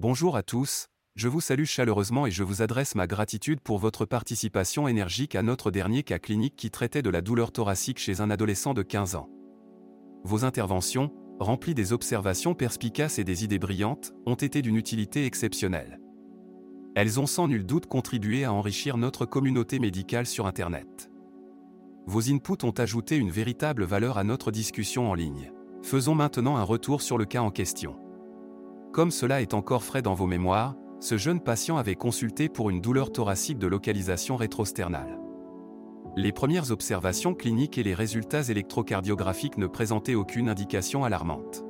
Bonjour à tous, je vous salue chaleureusement et je vous adresse ma gratitude pour votre participation énergique à notre dernier cas clinique qui traitait de la douleur thoracique chez un adolescent de 15 ans. Vos interventions, remplies des observations perspicaces et des idées brillantes, ont été d'une utilité exceptionnelle. Elles ont sans nul doute contribué à enrichir notre communauté médicale sur Internet. Vos inputs ont ajouté une véritable valeur à notre discussion en ligne. Faisons maintenant un retour sur le cas en question. Comme cela est encore frais dans vos mémoires, ce jeune patient avait consulté pour une douleur thoracique de localisation rétrosternale. Les premières observations cliniques et les résultats électrocardiographiques ne présentaient aucune indication alarmante.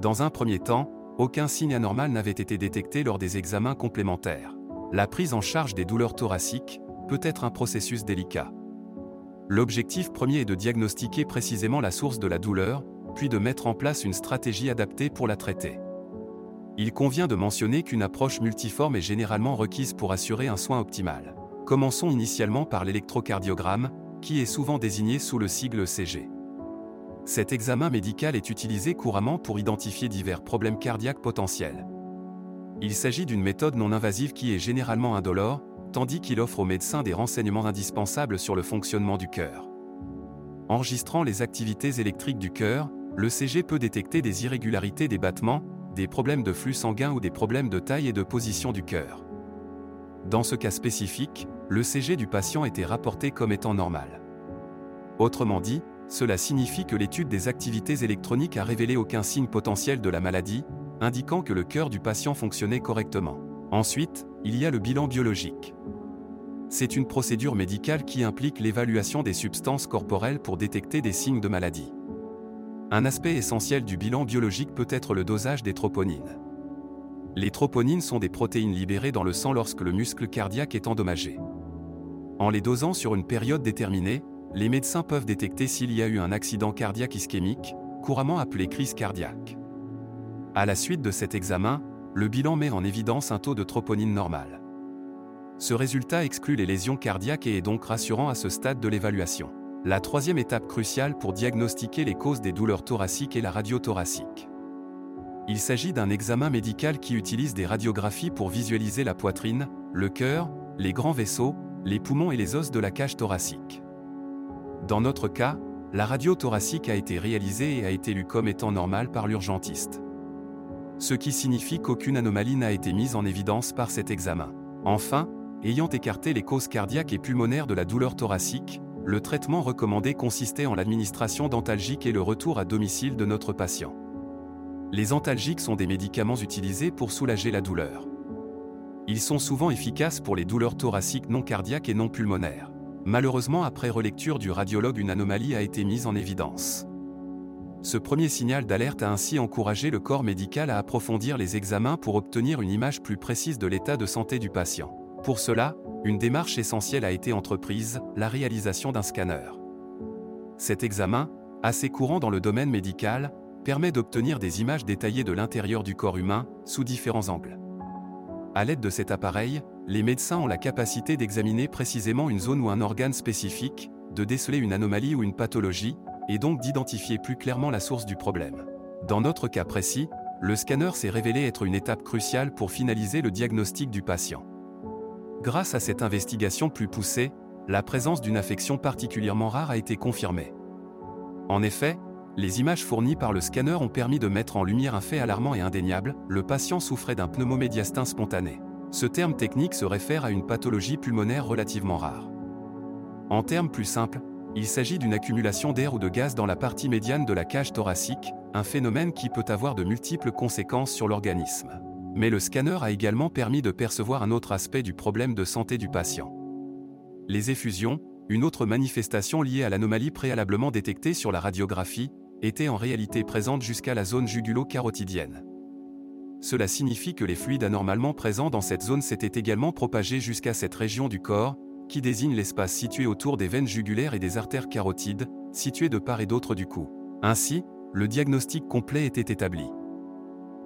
Dans un premier temps, aucun signe anormal n'avait été détecté lors des examens complémentaires. La prise en charge des douleurs thoraciques peut être un processus délicat. L'objectif premier est de diagnostiquer précisément la source de la douleur, puis de mettre en place une stratégie adaptée pour la traiter. Il convient de mentionner qu'une approche multiforme est généralement requise pour assurer un soin optimal. Commençons initialement par l'électrocardiogramme, qui est souvent désigné sous le sigle CG. Cet examen médical est utilisé couramment pour identifier divers problèmes cardiaques potentiels. Il s'agit d'une méthode non invasive qui est généralement indolore, tandis qu'il offre aux médecins des renseignements indispensables sur le fonctionnement du cœur. Enregistrant les activités électriques du cœur, le CG peut détecter des irrégularités des battements, des problèmes de flux sanguin ou des problèmes de taille et de position du cœur. Dans ce cas spécifique, le CG du patient était rapporté comme étant normal. Autrement dit, cela signifie que l'étude des activités électroniques a révélé aucun signe potentiel de la maladie, indiquant que le cœur du patient fonctionnait correctement. Ensuite, il y a le bilan biologique. C'est une procédure médicale qui implique l'évaluation des substances corporelles pour détecter des signes de maladie. Un aspect essentiel du bilan biologique peut être le dosage des troponines. Les troponines sont des protéines libérées dans le sang lorsque le muscle cardiaque est endommagé. En les dosant sur une période déterminée, les médecins peuvent détecter s'il y a eu un accident cardiaque ischémique, couramment appelé crise cardiaque. À la suite de cet examen, le bilan met en évidence un taux de troponine normal. Ce résultat exclut les lésions cardiaques et est donc rassurant à ce stade de l'évaluation. La troisième étape cruciale pour diagnostiquer les causes des douleurs thoraciques est la radio thoracique. Il s'agit d'un examen médical qui utilise des radiographies pour visualiser la poitrine, le cœur, les grands vaisseaux, les poumons et les os de la cage thoracique. Dans notre cas, la radio thoracique a été réalisée et a été lue comme étant normale par l'urgentiste. Ce qui signifie qu'aucune anomalie n'a été mise en évidence par cet examen. Enfin, ayant écarté les causes cardiaques et pulmonaires de la douleur thoracique, le traitement recommandé consistait en l'administration d'antalgiques et le retour à domicile de notre patient. Les antalgiques sont des médicaments utilisés pour soulager la douleur. Ils sont souvent efficaces pour les douleurs thoraciques non cardiaques et non pulmonaires. Malheureusement, après relecture du radiologue, une anomalie a été mise en évidence. Ce premier signal d'alerte a ainsi encouragé le corps médical à approfondir les examens pour obtenir une image plus précise de l'état de santé du patient. Pour cela, une démarche essentielle a été entreprise, la réalisation d'un scanner. Cet examen, assez courant dans le domaine médical, permet d'obtenir des images détaillées de l'intérieur du corps humain, sous différents angles. À l'aide de cet appareil, les médecins ont la capacité d'examiner précisément une zone ou un organe spécifique, de déceler une anomalie ou une pathologie, et donc d'identifier plus clairement la source du problème. Dans notre cas précis, le scanner s'est révélé être une étape cruciale pour finaliser le diagnostic du patient. Grâce à cette investigation plus poussée, la présence d'une affection particulièrement rare a été confirmée. En effet, les images fournies par le scanner ont permis de mettre en lumière un fait alarmant et indéniable, le patient souffrait d'un pneumomédiastin spontané. Ce terme technique se réfère à une pathologie pulmonaire relativement rare. En termes plus simples, il s'agit d'une accumulation d'air ou de gaz dans la partie médiane de la cage thoracique, un phénomène qui peut avoir de multiples conséquences sur l'organisme. Mais le scanner a également permis de percevoir un autre aspect du problème de santé du patient. Les effusions, une autre manifestation liée à l'anomalie préalablement détectée sur la radiographie, étaient en réalité présentes jusqu'à la zone jugulo-carotidienne. Cela signifie que les fluides anormalement présents dans cette zone s'étaient également propagés jusqu'à cette région du corps, qui désigne l'espace situé autour des veines jugulaires et des artères carotides, situées de part et d'autre du cou. Ainsi, le diagnostic complet était établi.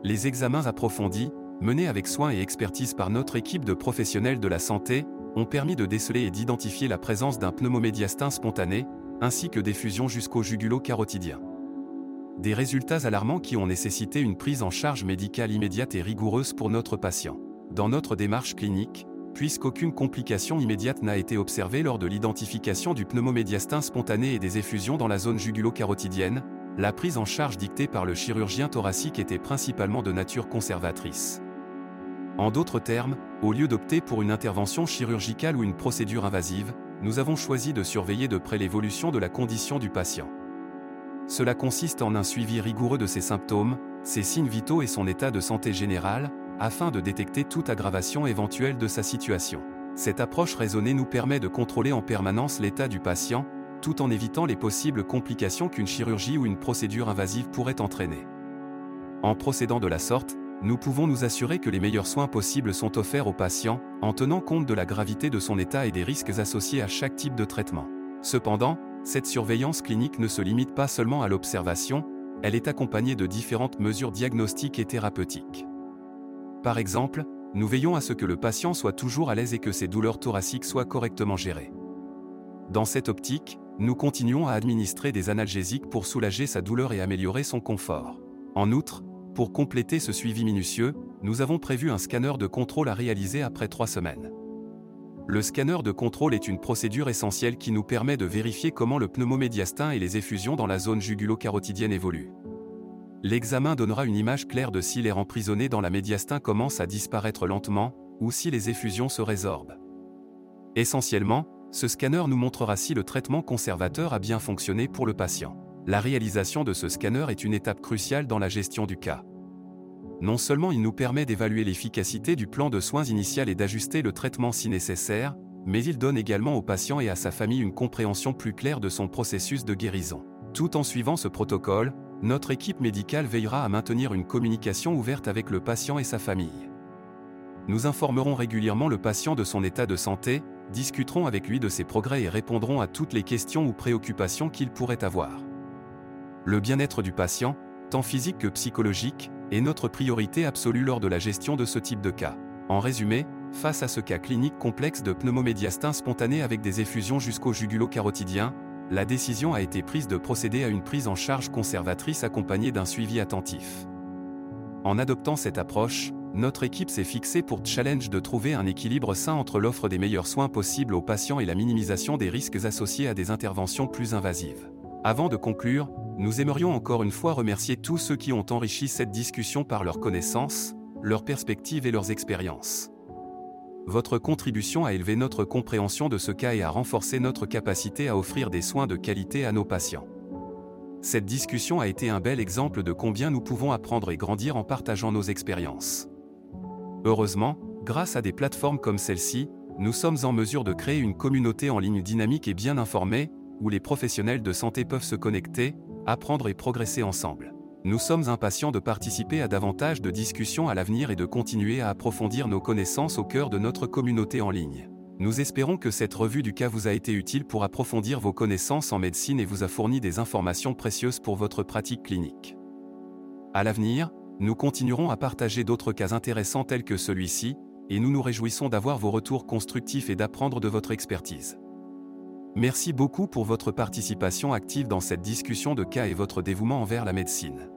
Les examens approfondis, menés avec soin et expertise par notre équipe de professionnels de la santé, ont permis de déceler et d'identifier la présence d'un pneumomédiastin spontané, ainsi que des fusions jusqu'au jugulo-carotidien. Des résultats alarmants qui ont nécessité une prise en charge médicale immédiate et rigoureuse pour notre patient. Dans notre démarche clinique, puisqu'aucune complication immédiate n'a été observée lors de l'identification du pneumomédiastin spontané et des effusions dans la zone jugulo-carotidienne, la prise en charge dictée par le chirurgien thoracique était principalement de nature conservatrice. En d'autres termes, au lieu d'opter pour une intervention chirurgicale ou une procédure invasive, nous avons choisi de surveiller de près l'évolution de la condition du patient. Cela consiste en un suivi rigoureux de ses symptômes, ses signes vitaux et son état de santé général, afin de détecter toute aggravation éventuelle de sa situation. Cette approche raisonnée nous permet de contrôler en permanence l'état du patient, tout en évitant les possibles complications qu'une chirurgie ou une procédure invasive pourrait entraîner. En procédant de la sorte, nous pouvons nous assurer que les meilleurs soins possibles sont offerts au patient, en tenant compte de la gravité de son état et des risques associés à chaque type de traitement. Cependant, cette surveillance clinique ne se limite pas seulement à l'observation, elle est accompagnée de différentes mesures diagnostiques et thérapeutiques. Par exemple, nous veillons à ce que le patient soit toujours à l'aise et que ses douleurs thoraciques soient correctement gérées. Dans cette optique, nous continuons à administrer des analgésiques pour soulager sa douleur et améliorer son confort. En outre, pour compléter ce suivi minutieux, nous avons prévu un scanner de contrôle à réaliser après trois semaines. Le scanner de contrôle est une procédure essentielle qui nous permet de vérifier comment le pneumomédiastin et les effusions dans la zone jugulo-carotidienne évoluent. L'examen donnera une image claire de si l'air emprisonné dans la médiastin commence à disparaître lentement, ou si les effusions se résorbent. Essentiellement, ce scanner nous montrera si le traitement conservateur a bien fonctionné pour le patient. La réalisation de ce scanner est une étape cruciale dans la gestion du cas. Non seulement il nous permet d'évaluer l'efficacité du plan de soins initial et d'ajuster le traitement si nécessaire, mais il donne également au patient et à sa famille une compréhension plus claire de son processus de guérison. Tout en suivant ce protocole, notre équipe médicale veillera à maintenir une communication ouverte avec le patient et sa famille. Nous informerons régulièrement le patient de son état de santé, discuterons avec lui de ses progrès et répondrons à toutes les questions ou préoccupations qu'il pourrait avoir. Le bien-être du patient, tant physique que psychologique, est notre priorité absolue lors de la gestion de ce type de cas. En résumé, face à ce cas clinique complexe de pneumomédiastin spontané avec des effusions jusqu'au jugulo-carotidien, la décision a été prise de procéder à une prise en charge conservatrice accompagnée d'un suivi attentif. En adoptant cette approche, notre équipe s'est fixée pour challenge de trouver un équilibre sain entre l'offre des meilleurs soins possibles aux patients et la minimisation des risques associés à des interventions plus invasives. Avant de conclure, nous aimerions encore une fois remercier tous ceux qui ont enrichi cette discussion par leurs connaissances, leurs perspectives et leurs expériences. Votre contribution a élevé notre compréhension de ce cas et a renforcé notre capacité à offrir des soins de qualité à nos patients. Cette discussion a été un bel exemple de combien nous pouvons apprendre et grandir en partageant nos expériences. Heureusement, grâce à des plateformes comme celle-ci, nous sommes en mesure de créer une communauté en ligne dynamique et bien informée, où les professionnels de santé peuvent se connecter, apprendre et progresser ensemble. Nous sommes impatients de participer à davantage de discussions à l'avenir et de continuer à approfondir nos connaissances au cœur de notre communauté en ligne. Nous espérons que cette revue du cas vous a été utile pour approfondir vos connaissances en médecine et vous a fourni des informations précieuses pour votre pratique clinique. À l'avenir, nous continuerons à partager d'autres cas intéressants tels que celui-ci, et nous nous réjouissons d'avoir vos retours constructifs et d'apprendre de votre expertise. Merci beaucoup pour votre participation active dans cette discussion de cas et votre dévouement envers la médecine.